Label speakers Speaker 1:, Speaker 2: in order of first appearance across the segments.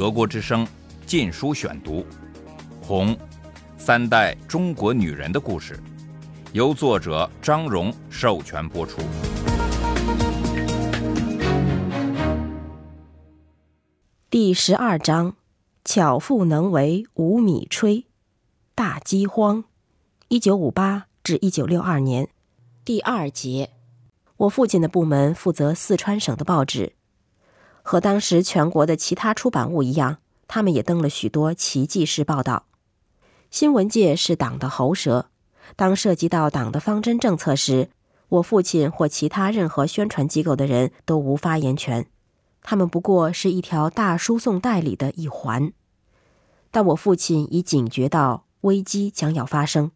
Speaker 1: 德国之声《禁书选读》，《红》，三代中国女人的故事，由作者张荣授权播出。
Speaker 2: 第十二章：巧妇能为无米炊。大饥荒，一九五八至一九六二年。第二节，我父亲的部门负责四川省的报纸。和当时全国的其他出版物一样，他们也登了许多奇迹式报道。新闻界是党的喉舌，当涉及到党的方针政策时，我父亲或其他任何宣传机构的人都无发言权，他们不过是一条大输送带里的一环。但我父亲已警觉到危机将要发生，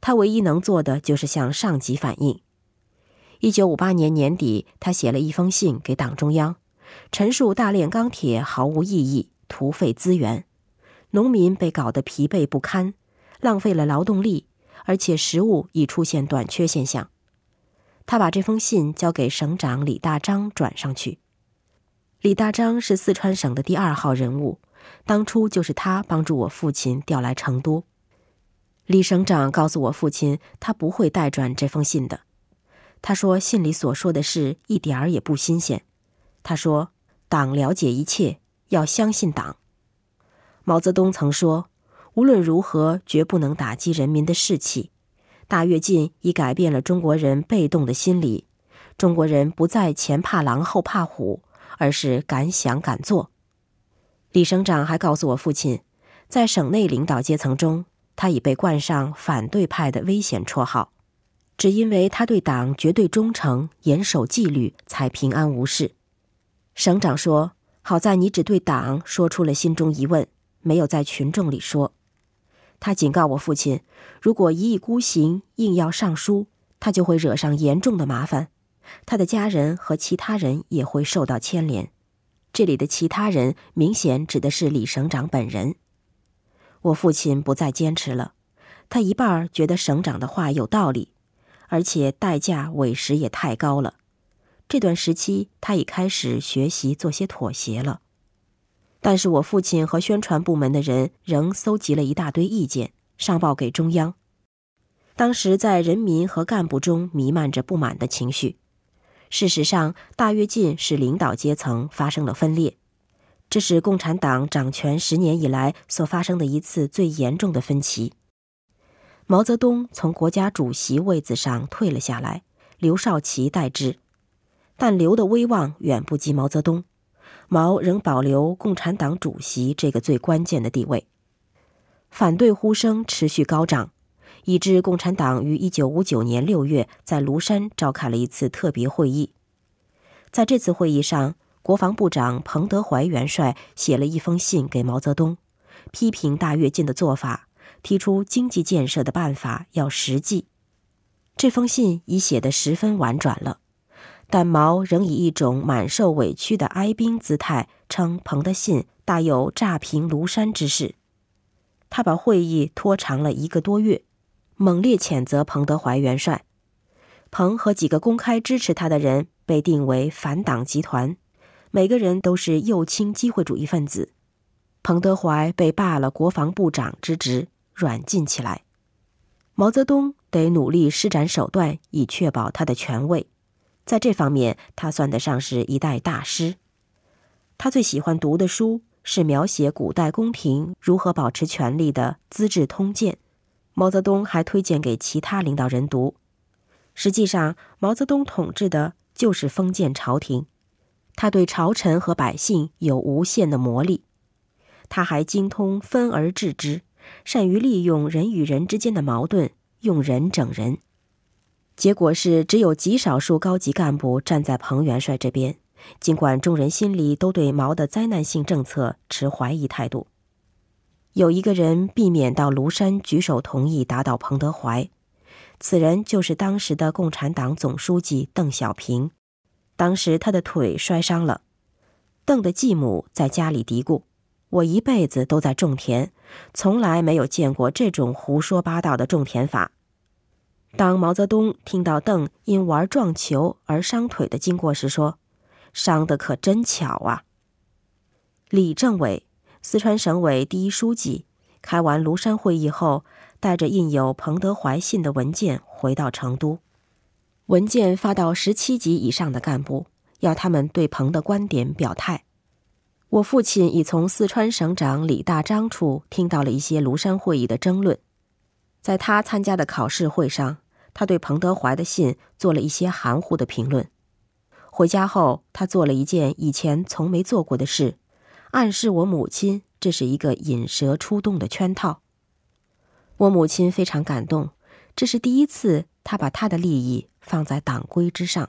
Speaker 2: 他唯一能做的就是向上级反映。一九五八年年底，他写了一封信给党中央。陈述大炼钢铁毫无意义，徒费资源，农民被搞得疲惫不堪，浪费了劳动力，而且食物已出现短缺现象。他把这封信交给省长李大章转上去。李大章是四川省的第二号人物，当初就是他帮助我父亲调来成都。李省长告诉我父亲，他不会代转这封信的。他说信里所说的事一点儿也不新鲜。他说：“党了解一切，要相信党。”毛泽东曾说：“无论如何，绝不能打击人民的士气。”大跃进已改变了中国人被动的心理，中国人不再前怕狼后怕虎，而是敢想敢做。李省长还告诉我父亲，在省内领导阶层中，他已被冠上“反对派”的危险绰号，只因为他对党绝对忠诚、严守纪律，才平安无事。省长说：“好在你只对党说出了心中疑问，没有在群众里说。”他警告我父亲：“如果一意孤行，硬要上书，他就会惹上严重的麻烦，他的家人和其他人也会受到牵连。”这里的其他人明显指的是李省长本人。我父亲不再坚持了，他一半觉得省长的话有道理，而且代价委实也太高了。这段时期，他已开始学习做些妥协了。但是我父亲和宣传部门的人仍搜集了一大堆意见，上报给中央。当时在人民和干部中弥漫着不满的情绪。事实上，大跃进使领导阶层发生了分裂，这是共产党掌权十年以来所发生的一次最严重的分歧。毛泽东从国家主席位子上退了下来，刘少奇代之。但刘的威望远不及毛泽东，毛仍保留共产党主席这个最关键的地位。反对呼声持续高涨，以致共产党于一九五九年六月在庐山召开了一次特别会议。在这次会议上，国防部长彭德怀元帅写了一封信给毛泽东，批评大跃进的做法，提出经济建设的办法要实际。这封信已写得十分婉转了。但毛仍以一种满受委屈的哀兵姿态称彭的信大有炸平庐山之势。他把会议拖长了一个多月，猛烈谴责彭德怀元帅。彭和几个公开支持他的人被定为反党集团，每个人都是右倾机会主义分子。彭德怀被罢了国防部长之职，软禁起来。毛泽东得努力施展手段，以确保他的权位。在这方面，他算得上是一代大师。他最喜欢读的书是描写古代宫廷如何保持权力的《资治通鉴》，毛泽东还推荐给其他领导人读。实际上，毛泽东统治的就是封建朝廷，他对朝臣和百姓有无限的魔力。他还精通分而治之，善于利用人与人之间的矛盾，用人整人。结果是，只有极少数高级干部站在彭元帅这边，尽管众人心里都对毛的灾难性政策持怀疑态度。有一个人避免到庐山举手同意打倒彭德怀，此人就是当时的共产党总书记邓小平。当时他的腿摔伤了，邓的继母在家里嘀咕：“我一辈子都在种田，从来没有见过这种胡说八道的种田法。”当毛泽东听到邓因玩撞球而伤腿的经过时，说：“伤的可真巧啊！”李政委四川省委第一书记开完庐山会议后，带着印有彭德怀信的文件回到成都。文件发到十七级以上的干部，要他们对彭的观点表态。我父亲已从四川省长李大章处听到了一些庐山会议的争论，在他参加的考试会上，他对彭德怀的信做了一些含糊的评论。回家后，他做了一件以前从没做过的事，暗示我母亲这是一个引蛇出洞的圈套。我母亲非常感动，这是第一次他把他的利益放在党规之上。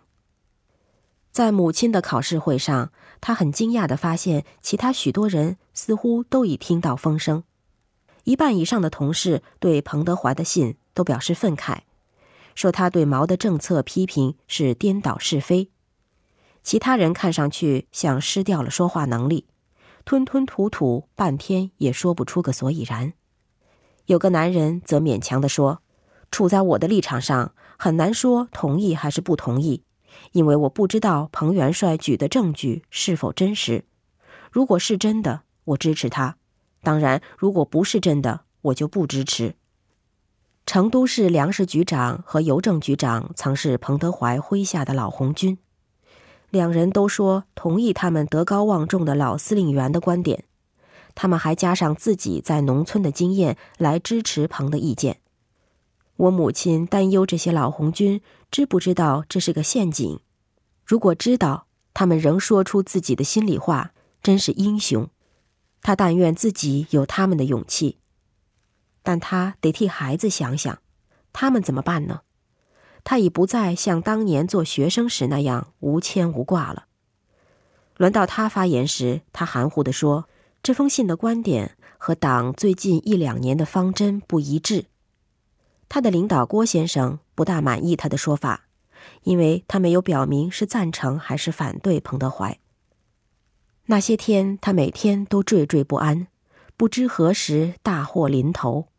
Speaker 2: 在母亲的考试会上，他很惊讶地发现，其他许多人似乎都已听到风声。一半以上的同事对彭德怀的信都表示愤慨，说他对毛的政策批评是颠倒是非。其他人看上去像失掉了说话能力，吞吞吐吐，半天也说不出个所以然。有个男人则勉强地说：“处在我的立场上，很难说同意还是不同意。”因为我不知道彭元帅举的证据是否真实，如果是真的，我支持他；当然，如果不是真的，我就不支持。成都市粮食局长和邮政局长曾是彭德怀麾下的老红军，两人都说同意他们德高望重的老司令员的观点，他们还加上自己在农村的经验来支持彭的意见。我母亲担忧这些老红军知不知道这是个陷阱。如果知道，他们仍说出自己的心里话，真是英雄。他但愿自己有他们的勇气，但他得替孩子想想，他们怎么办呢？他已不再像当年做学生时那样无牵无挂了。轮到他发言时，他含糊地说：“这封信的观点和党最近一两年的方针不一致。”他的领导郭先生不大满意他的说法，因为他没有表明是赞成还是反对彭德怀。那些天，他每天都惴惴不安，不知何时大祸临头。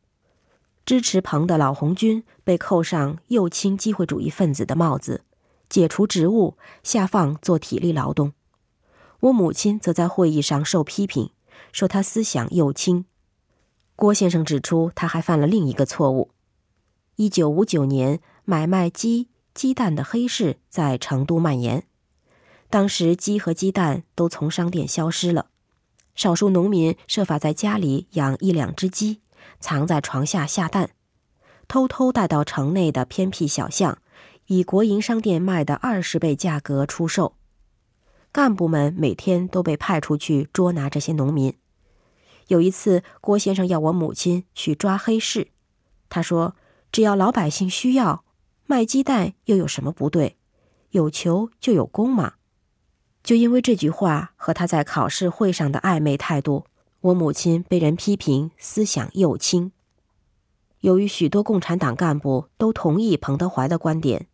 Speaker 2: 支持彭的老红军被扣上右倾机会主义分子的帽子，解除职务，下放做体力劳动。我母亲则在会议上受批评，说他思想右倾。郭先生指出，他还犯了另一个错误。一九五九年，买卖鸡、鸡蛋的黑市在成都蔓延。当时，鸡和鸡蛋都从商店消失了。少数农民设法在家里养一两只鸡，藏在床下下蛋，偷偷带到城内的偏僻小巷，以国营商店卖的二十倍价格出售。干部们每天都被派出去捉拿这些农民。有一次，郭先生要我母亲去抓黑市，他说。只要老百姓需要，卖鸡蛋又有什么不对？有求就有功嘛。就因为这句话和他在考试会上的暧昧态度，我母亲被人批评思想右倾。由于许多共产党干部都同意彭德怀的观点，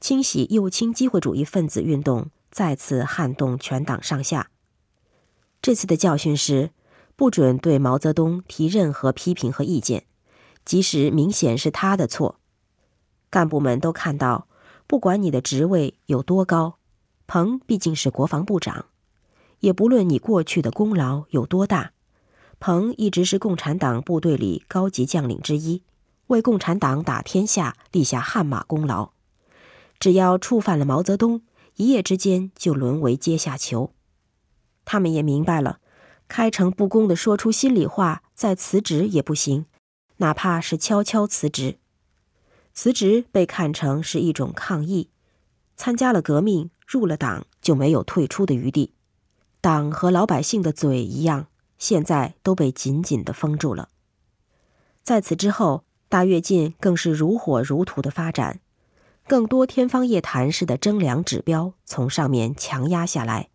Speaker 2: 清洗右倾机会主义分子运动再次撼动全党上下。这次的教训是，不准对毛泽东提任何批评和意见。即使明显是他的错，干部们都看到，不管你的职位有多高，彭毕竟是国防部长；也不论你过去的功劳有多大，彭一直是共产党部队里高级将领之一，为共产党打天下立下汗马功劳。只要触犯了毛泽东，一夜之间就沦为阶下囚。他们也明白了，开诚布公的说出心里话，再辞职也不行。哪怕是悄悄辞职，辞职被看成是一种抗议。参加了革命，入了党，就没有退出的余地。党和老百姓的嘴一样，现在都被紧紧的封住了。在此之后，大跃进更是如火如荼的发展，更多天方夜谭式的征粮指标从上面强压下来，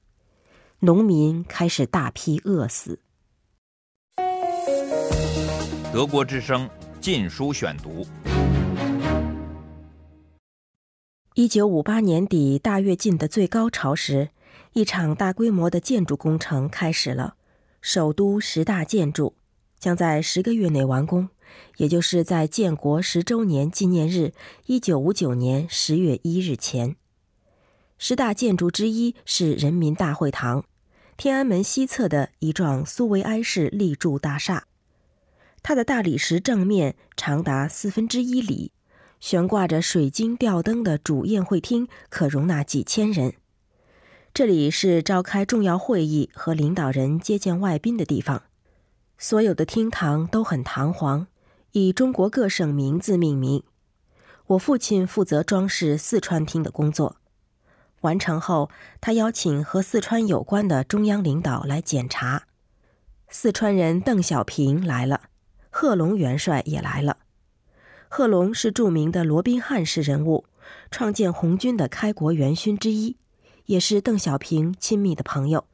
Speaker 2: 农民开始大批饿死。
Speaker 1: 德国之声《禁书选读》。
Speaker 2: 一九五八年底，大跃进的最高潮时，一场大规模的建筑工程开始了。首都十大建筑将在十个月内完工，也就是在建国十周年纪念日一九五九年十月一日前。十大建筑之一是人民大会堂，天安门西侧的一幢苏维埃式立柱大厦。它的大理石正面长达四分之一里，悬挂着水晶吊灯的主宴会厅可容纳几千人。这里是召开重要会议和领导人接见外宾的地方。所有的厅堂都很堂皇，以中国各省名字命名。我父亲负责装饰四川厅的工作。完成后，他邀请和四川有关的中央领导来检查。四川人邓小平来了。贺龙元帅也来了。贺龙是著名的罗宾汉式人物，创建红军的开国元勋之一，也是邓小平亲密的朋友。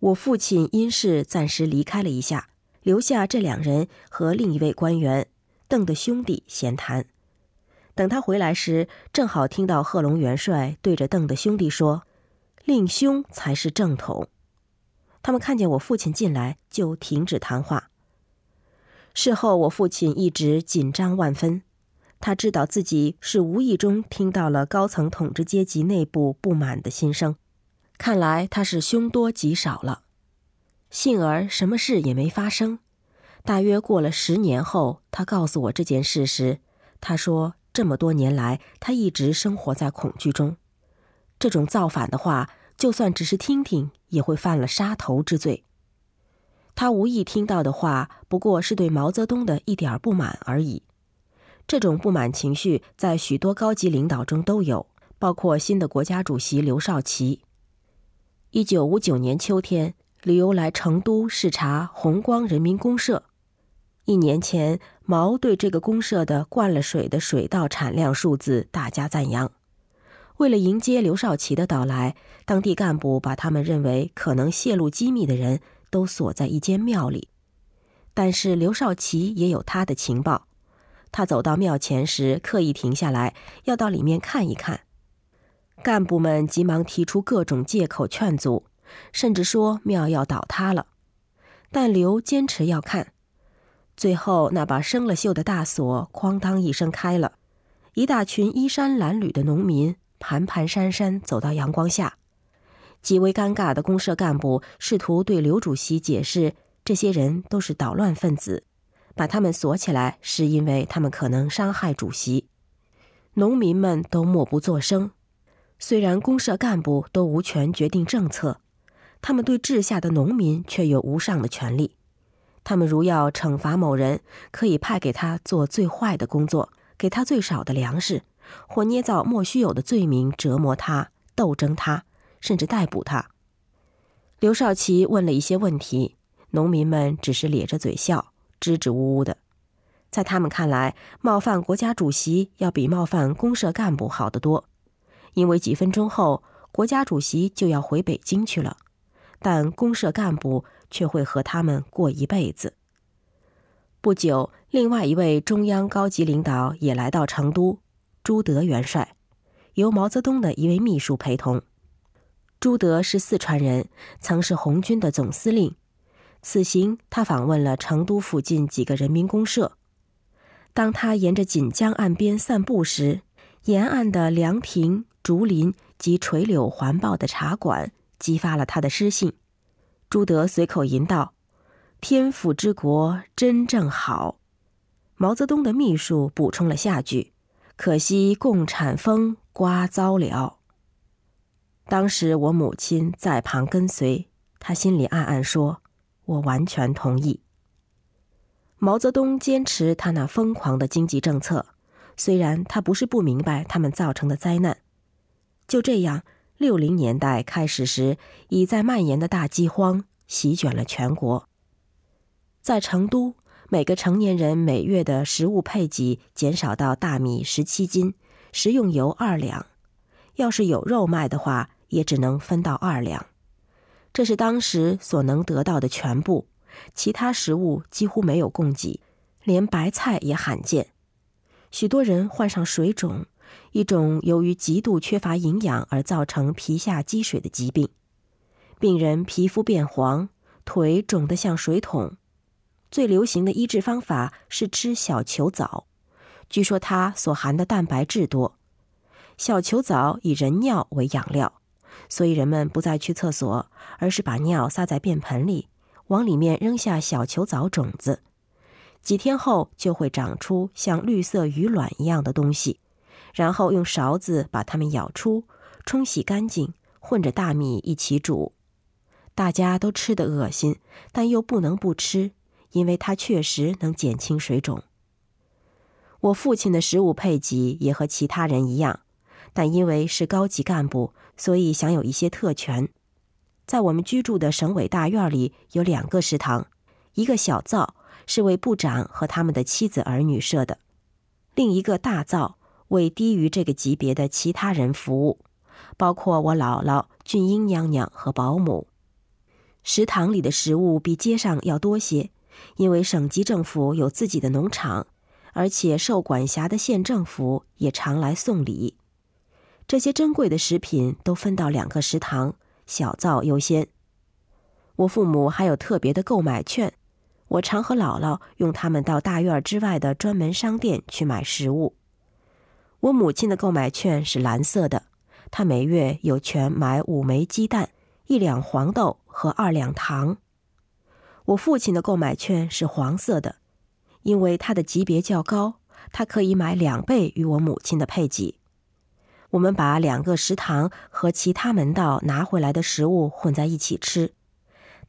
Speaker 2: 我父亲因事暂时离开了一下，留下这两人和另一位官员邓的兄弟闲谈。等他回来时，正好听到贺龙元帅对着邓的兄弟说：“令兄才是正统。”他们看见我父亲进来，就停止谈话。事后，我父亲一直紧张万分。他知道自己是无意中听到了高层统治阶级内部不满的心声，看来他是凶多吉少了。幸而什么事也没发生。大约过了十年后，他告诉我这件事时，他说：“这么多年来，他一直生活在恐惧中。这种造反的话，就算只是听听，也会犯了杀头之罪。”他无意听到的话，不过是对毛泽东的一点不满而已。这种不满情绪在许多高级领导中都有，包括新的国家主席刘少奇。一九五九年秋天，刘来成都视察红光人民公社。一年前，毛对这个公社的灌了水的水稻产量数字大加赞扬。为了迎接刘少奇的到来，当地干部把他们认为可能泄露机密的人。都锁在一间庙里，但是刘少奇也有他的情报。他走到庙前时，刻意停下来，要到里面看一看。干部们急忙提出各种借口劝阻，甚至说庙要倒塌了。但刘坚持要看。最后，那把生了锈的大锁哐当一声开了，一大群衣衫褴褛的农民蹒蹒跚跚走到阳光下。极为尴尬的公社干部试图对刘主席解释，这些人都是捣乱分子，把他们锁起来是因为他们可能伤害主席。农民们都默不作声。虽然公社干部都无权决定政策，他们对治下的农民却有无上的权利。他们如要惩罚某人，可以派给他做最坏的工作，给他最少的粮食，或捏造莫须有的罪名折磨他、斗争他。甚至逮捕他。刘少奇问了一些问题，农民们只是咧着嘴笑，支支吾吾的。在他们看来，冒犯国家主席要比冒犯公社干部好得多，因为几分钟后国家主席就要回北京去了，但公社干部却会和他们过一辈子。不久，另外一位中央高级领导也来到成都，朱德元帅，由毛泽东的一位秘书陪同。朱德是四川人，曾是红军的总司令。此行，他访问了成都附近几个人民公社。当他沿着锦江岸边散步时，沿岸的凉亭、竹林及垂柳环抱的茶馆，激发了他的诗兴。朱德随口吟道：“天府之国真正好。”毛泽东的秘书补充了下句：“可惜共产风刮糟了。”当时我母亲在旁跟随，她心里暗暗说：“我完全同意。”毛泽东坚持他那疯狂的经济政策，虽然他不是不明白他们造成的灾难。就这样，六零年代开始时，已在蔓延的大饥荒席卷了全国。在成都，每个成年人每月的食物配给减少到大米十七斤，食用油二两，要是有肉卖的话。也只能分到二两，这是当时所能得到的全部，其他食物几乎没有供给，连白菜也罕见。许多人患上水肿，一种由于极度缺乏营养而造成皮下积水的疾病。病人皮肤变黄，腿肿得像水桶。最流行的医治方法是吃小球藻，据说它所含的蛋白质多。小球藻以人尿为养料。所以人们不再去厕所，而是把尿撒在便盆里，往里面扔下小球藻种子。几天后就会长出像绿色鱼卵一样的东西，然后用勺子把它们舀出，冲洗干净，混着大米一起煮。大家都吃得恶心，但又不能不吃，因为它确实能减轻水肿。我父亲的食物配给也和其他人一样，但因为是高级干部，所以享有一些特权。在我们居住的省委大院里有两个食堂，一个小灶是为部长和他们的妻子儿女设的，另一个大灶为低于这个级别的其他人服务，包括我姥姥、俊英娘娘和保姆。食堂里的食物比街上要多些，因为省级政府有自己的农场，而且受管辖的县政府也常来送礼。这些珍贵的食品都分到两个食堂，小灶优先。我父母还有特别的购买券，我常和姥姥用它们到大院之外的专门商店去买食物。我母亲的购买券是蓝色的，她每月有权买五枚鸡蛋。一两黄豆和二两糖。我父亲的购买券是黄色的，因为他的级别较高，他可以买两倍与我母亲的配给。我们把两个食堂和其他门道拿回来的食物混在一起吃。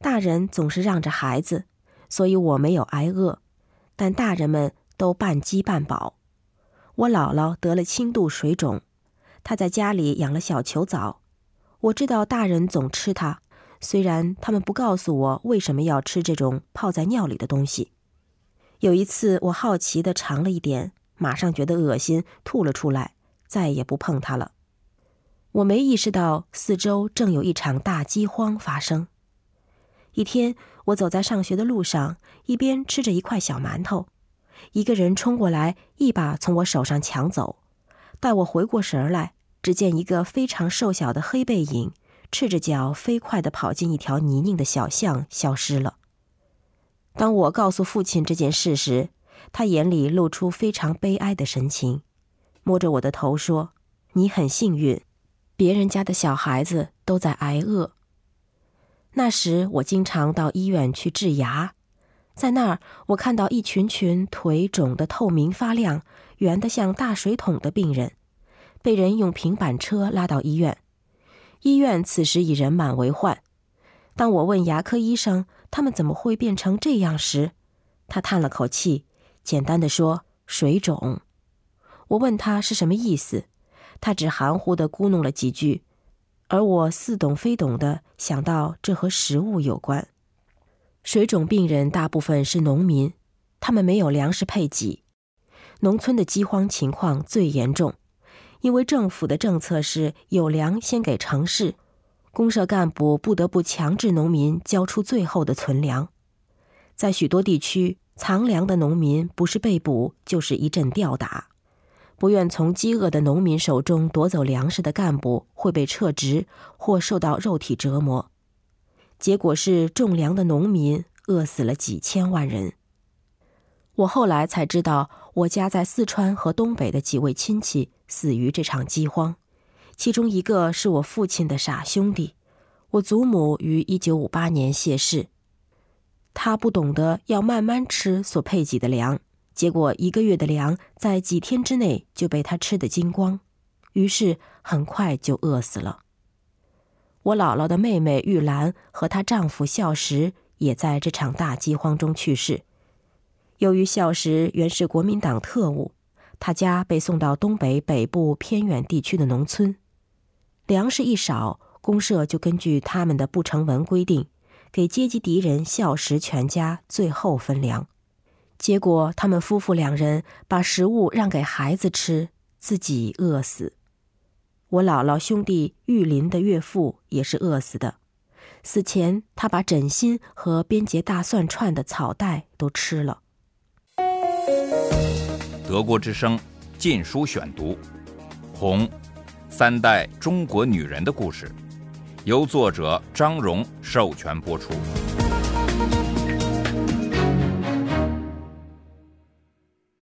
Speaker 2: 大人总是让着孩子，所以我没有挨饿，但大人们都半饥半饱。我姥姥得了轻度水肿，她在家里养了小球藻。我知道大人总吃它，虽然他们不告诉我为什么要吃这种泡在尿里的东西。有一次，我好奇地尝了一点，马上觉得恶心，吐了出来，再也不碰它了。我没意识到四周正有一场大饥荒发生。一天，我走在上学的路上，一边吃着一块小馒头，一个人冲过来，一把从我手上抢走。待我回过神来。只见一个非常瘦小的黑背影，赤着脚飞快地跑进一条泥泞的小巷，消失了。当我告诉父亲这件事时，他眼里露出非常悲哀的神情，摸着我的头说：“你很幸运，别人家的小孩子都在挨饿。”那时我经常到医院去治牙，在那儿我看到一群群腿肿得透明发亮、圆得像大水桶的病人。被人用平板车拉到医院，医院此时已人满为患。当我问牙科医生他们怎么会变成这样时，他叹了口气，简单的说：“水肿。”我问他是什么意思，他只含糊的咕哝了几句，而我似懂非懂的想到这和食物有关。水肿病人大部分是农民，他们没有粮食配给，农村的饥荒情况最严重。因为政府的政策是有粮先给城市，公社干部不得不强制农民交出最后的存粮。在许多地区，藏粮的农民不是被捕，就是一阵吊打。不愿从饥饿的农民手中夺走粮食的干部会被撤职或受到肉体折磨。结果是种粮的农民饿死了几千万人。我后来才知道，我家在四川和东北的几位亲戚死于这场饥荒，其中一个是我父亲的傻兄弟。我祖母于一九五八年谢世，他不懂得要慢慢吃所配给的粮，结果一个月的粮在几天之内就被他吃得精光，于是很快就饿死了。我姥姥的妹妹玉兰和她丈夫孝实也在这场大饥荒中去世。由于孝实原是国民党特务，他家被送到东北北部偏远地区的农村，粮食一少，公社就根据他们的不成文规定，给阶级敌人孝实全家最后分粮。结果，他们夫妇两人把食物让给孩子吃，自己饿死。我姥姥兄弟玉林的岳父也是饿死的，死前他把枕芯和编结大蒜串的草袋都吃了。
Speaker 1: 德国之声《禁书选读》，《红三代中国女人的故事》，由作者张荣授权播出。